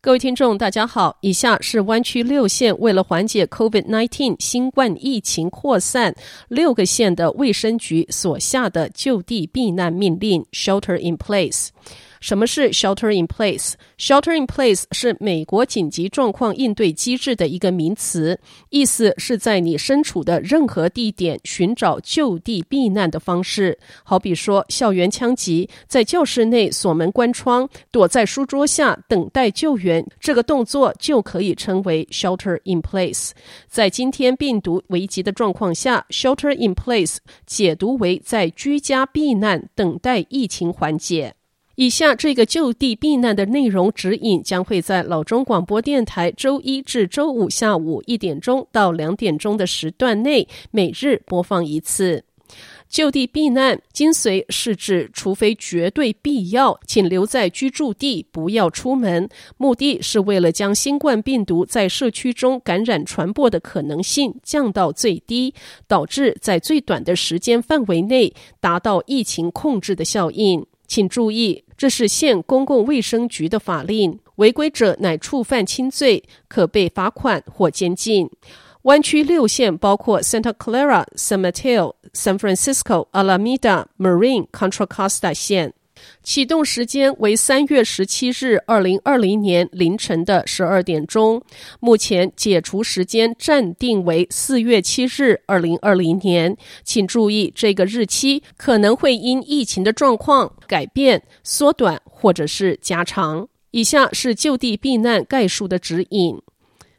各位听众，大家好。以下是湾区六县为了缓解 COVID-19 新冠疫情扩散，六个县的卫生局所下的就地避难命令 （Shelter in Place）。什么是 shelter in place？shelter in place 是美国紧急状况应对机制的一个名词，意思是在你身处的任何地点寻找就地避难的方式。好比说，校园枪击，在教室内锁门关窗，躲在书桌下等待救援，这个动作就可以称为 shelter in place。在今天病毒危急的状况下，shelter in place 解读为在居家避难，等待疫情缓解。以下这个就地避难的内容指引将会在老中广播电台周一至周五下午一点钟到两点钟的时段内每日播放一次。就地避难精髓是指，除非绝对必要，请留在居住地，不要出门。目的是为了将新冠病毒在社区中感染传播的可能性降到最低，导致在最短的时间范围内达到疫情控制的效应。请注意，这是县公共卫生局的法令，违规者乃触犯轻罪，可被罚款或监禁。湾区六县包括 Santa Clara、San Mateo、San Francisco、Alameda、Marine、Contra Costa 县。启动时间为三月十七日，二零二零年凌晨的十二点钟。目前解除时间暂定为四月七日，二零二零年。请注意，这个日期可能会因疫情的状况改变、缩短或者是加长。以下是就地避难概述的指引。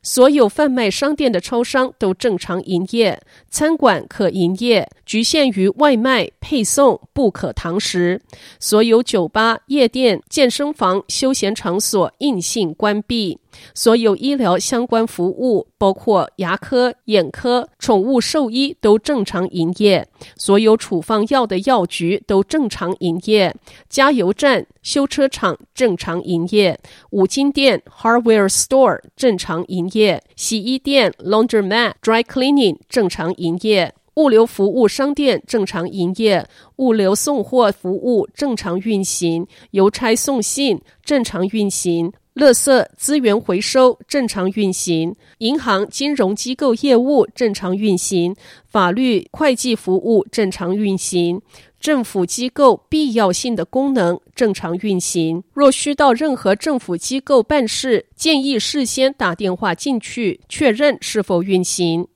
所有贩卖商店的超商都正常营业，餐馆可营业，局限于外卖配送，不可堂食。所有酒吧、夜店、健身房、休闲场所硬性关闭。所有医疗相关服务，包括牙科、眼科、宠物兽医，都正常营业。所有处方药的药局都正常营业。加油站、修车厂正常营业。五金店 （Hardware Store） 正常营业。洗衣店 （Laundromat、Dry Cleaning） 正常营业。物流服务商店正常营业。物流送货服务正常运行。邮差送信正常运行。垃圾资源回收正常运行，银行金融机构业务正常运行，法律会计服务正常运行，政府机构必要性的功能正常运行。若需到任何政府机构办事，建议事先打电话进去确认是否运行。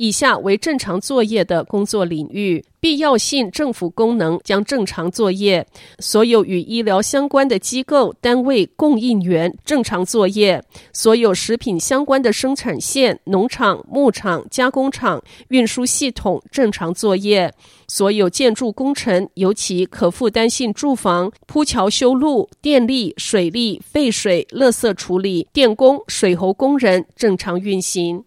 以下为正常作业的工作领域：必要性政府功能将正常作业；所有与医疗相关的机构、单位、供应源正常作业；所有食品相关的生产线、农场、牧场、加工厂、运输系统正常作业；所有建筑工程，尤其可负担性住房、铺桥修路、电力、水利、废水、垃圾处理、电工、水喉工人正常运行。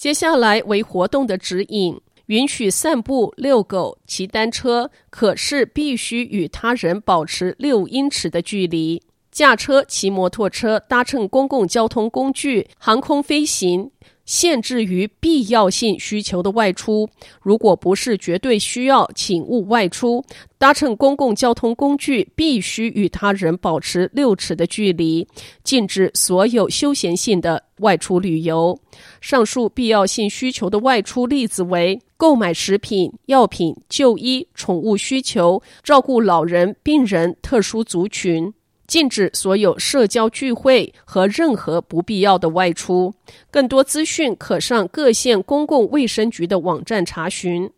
接下来为活动的指引：允许散步、遛狗、骑单车，可是必须与他人保持六英尺的距离。驾车、骑摩托车、搭乘公共交通工具、航空飞行。限制于必要性需求的外出，如果不是绝对需要，请勿外出。搭乘公共交通工具必须与他人保持六尺的距离。禁止所有休闲性的外出旅游。上述必要性需求的外出例子为：购买食品、药品、就医、宠物需求、照顾老人、病人、特殊族群。禁止所有社交聚会和任何不必要的外出。更多资讯可上各县公共卫生局的网站查询。